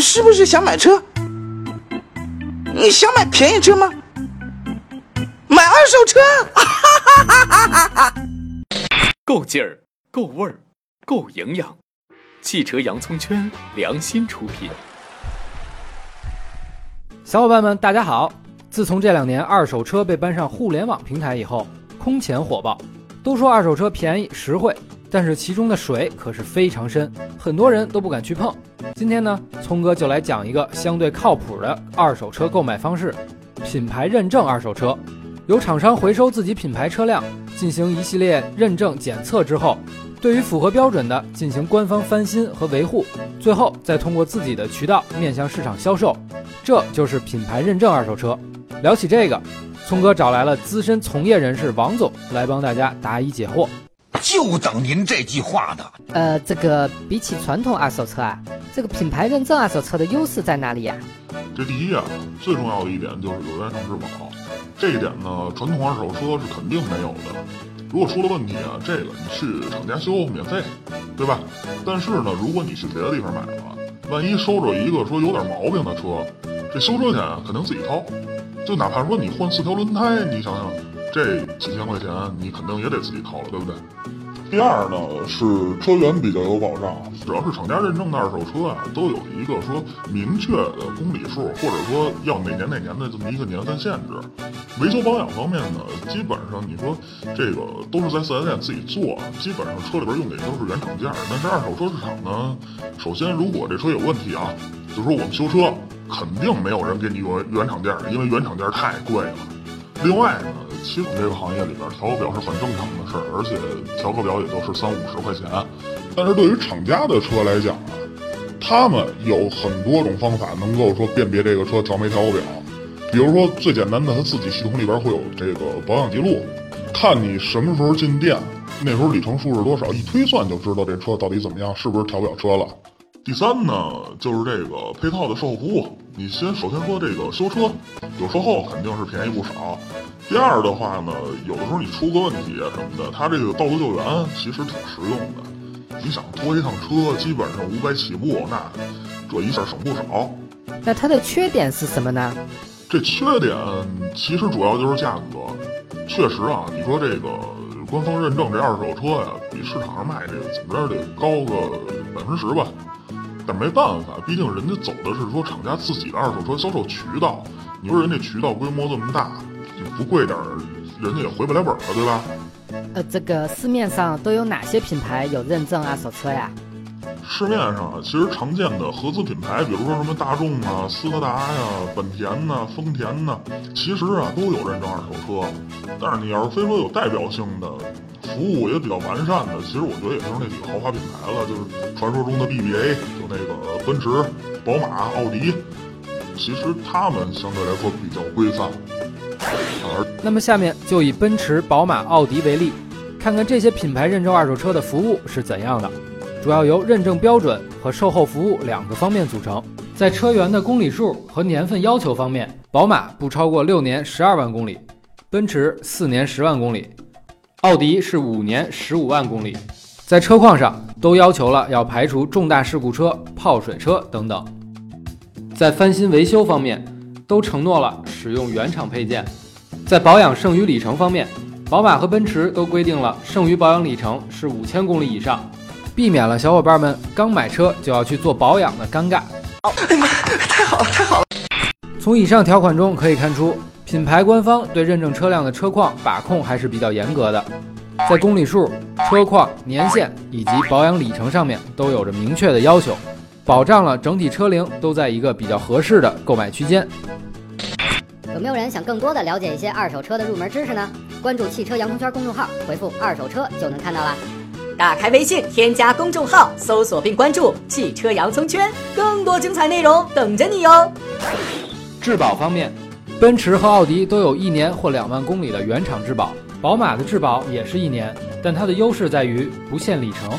是不是想买车？你想买便宜车吗？买二手车？够劲儿，够味儿，够营养。汽车洋葱圈良心出品。小伙伴们，大家好！自从这两年二手车被搬上互联网平台以后，空前火爆。都说二手车便宜实惠，但是其中的水可是非常深，很多人都不敢去碰。今天呢，聪哥就来讲一个相对靠谱的二手车购买方式——品牌认证二手车。由厂商回收自己品牌车辆，进行一系列认证检测之后，对于符合标准的进行官方翻新和维护，最后再通过自己的渠道面向市场销售，这就是品牌认证二手车。聊起这个。聪哥找来了资深从业人士王总来帮大家答疑解惑，就等您这句话呢。呃，这个比起传统二手车啊，这个品牌认证二手车的优势在哪里呀？这第一啊，最重要的一点就是有原厂质保，这一点呢，传统二手车是肯定没有的。如果出了问题啊，这个你去厂家修免费，对吧？但是呢，如果你去别的地方买了，万一收着一个说有点毛病的车，这修车钱肯定自己掏。就哪怕说你换四条轮胎，你想想，这几千块钱你肯定也得自己掏了，对不对？第二呢是车源比较有保障，只要是厂家认证的二手车啊，都有一个说明确的公里数，或者说要哪年哪年的这么一个年份限制。维修保养方面呢，基本上你说这个都是在四 S 店自己做，基本上车里边用的也都是原厂件。但是二手车市场呢，首先如果这车有问题啊，就说我们修车。肯定没有人给你原原厂件，因为原厂件太贵了。另外呢，其实这个行业里边调个表是很正常的事儿，而且调个表也就是三五十块钱。但是对于厂家的车来讲啊，他们有很多种方法能够说辨别这个车调没调过表。比如说最简单的，他自己系统里边会有这个保养记录，看你什么时候进店，那时候里程数是多少，一推算就知道这车到底怎么样，是不是调表车了。第三呢，就是这个配套的售后服务。你先首先说这个修车，有售后肯定是便宜不少。第二的话呢，有的时候你出个问题啊什么的，它这个道路救援其实挺实用的。你想拖一趟车，基本上五百起步，那这一下省不少。那它的缺点是什么呢？这缺点其实主要就是价格。确实啊，你说这个官方认证这二手车呀，比市场上卖这个怎么着得高个百分之十吧。但没办法，毕竟人家走的是说厂家自己的二手车销售渠道。你说人家渠道规模这么大，不贵点儿，人家也回不来本了，对吧？呃，这个市面上都有哪些品牌有认证二手车呀？市面上啊，其实常见的合资品牌，比如说什么大众啊、斯柯达呀、本田呐、丰田呐，其实啊都有认证二手车。但是你要是非说有代表性的。服务也比较完善的，其实我觉得也就是那几个豪华品牌了，就是传说中的 BBA，就那个奔驰、宝马、奥迪，其实他们相对来说比较规范。而那么下面就以奔驰、宝马、奥迪为例，看看这些品牌认证二手车的服务是怎样的。主要由认证标准和售后服务两个方面组成。在车源的公里数和年份要求方面，宝马不超过六年十二万公里，奔驰四年十万公里。奥迪是五年十五万公里，在车况上都要求了要排除重大事故车、泡水车等等。在翻新维修方面，都承诺了使用原厂配件。在保养剩余里程方面，宝马和奔驰都规定了剩余保养里程是五千公里以上，避免了小伙伴们刚买车就要去做保养的尴尬。哎呀妈，太好了，太好了！从以上条款中可以看出。品牌官方对认证车辆的车况把控还是比较严格的，在公里数、车况、年限以及保养里程上面都有着明确的要求，保障了整体车龄都在一个比较合适的购买区间。有没有人想更多的了解一些二手车的入门知识呢？关注汽车洋葱圈公众号，回复“二手车”就能看到了。打开微信，添加公众号，搜索并关注“汽车洋葱圈”，更多精彩内容等着你哟。质保方面。奔驰和奥迪都有一年或两万公里的原厂质保，宝马的质保也是一年，但它的优势在于不限里程。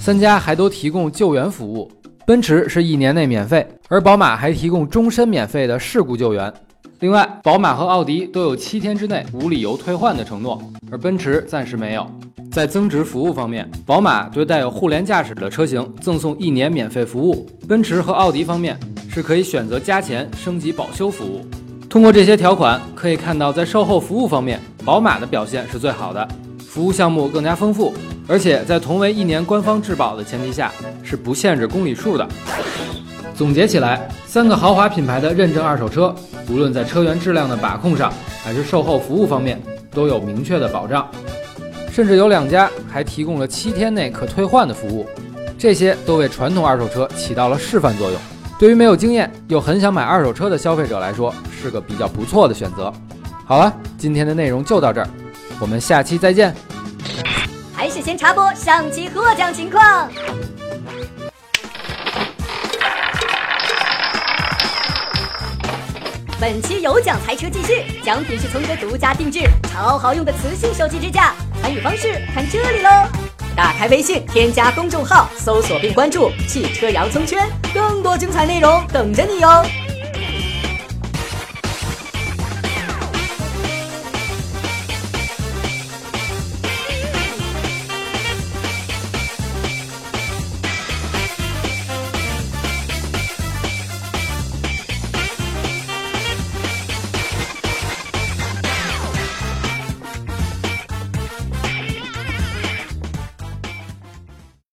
三家还都提供救援服务，奔驰是一年内免费，而宝马还提供终身免费的事故救援。另外，宝马和奥迪都有七天之内无理由退换的承诺，而奔驰暂时没有。在增值服务方面，宝马对带有互联驾驶的车型赠送一年免费服务，奔驰和奥迪方面是可以选择加钱升级保修服务。通过这些条款，可以看到在售后服务方面，宝马的表现是最好的，服务项目更加丰富，而且在同为一年官方质保的前提下，是不限制公里数的。总结起来，三个豪华品牌的认证二手车，无论在车源质量的把控上，还是售后服务方面，都有明确的保障，甚至有两家还提供了七天内可退换的服务，这些都为传统二手车起到了示范作用。对于没有经验又很想买二手车的消费者来说，是个比较不错的选择。好了，今天的内容就到这儿，我们下期再见。还是先插播上期获奖情况。本期有奖猜车继续，奖品是从哥独家定制、超好用的磁性手机支架。参与方式看这里喽！打开微信，添加公众号，搜索并关注“汽车洋葱圈”，更多精彩内容等着你哟。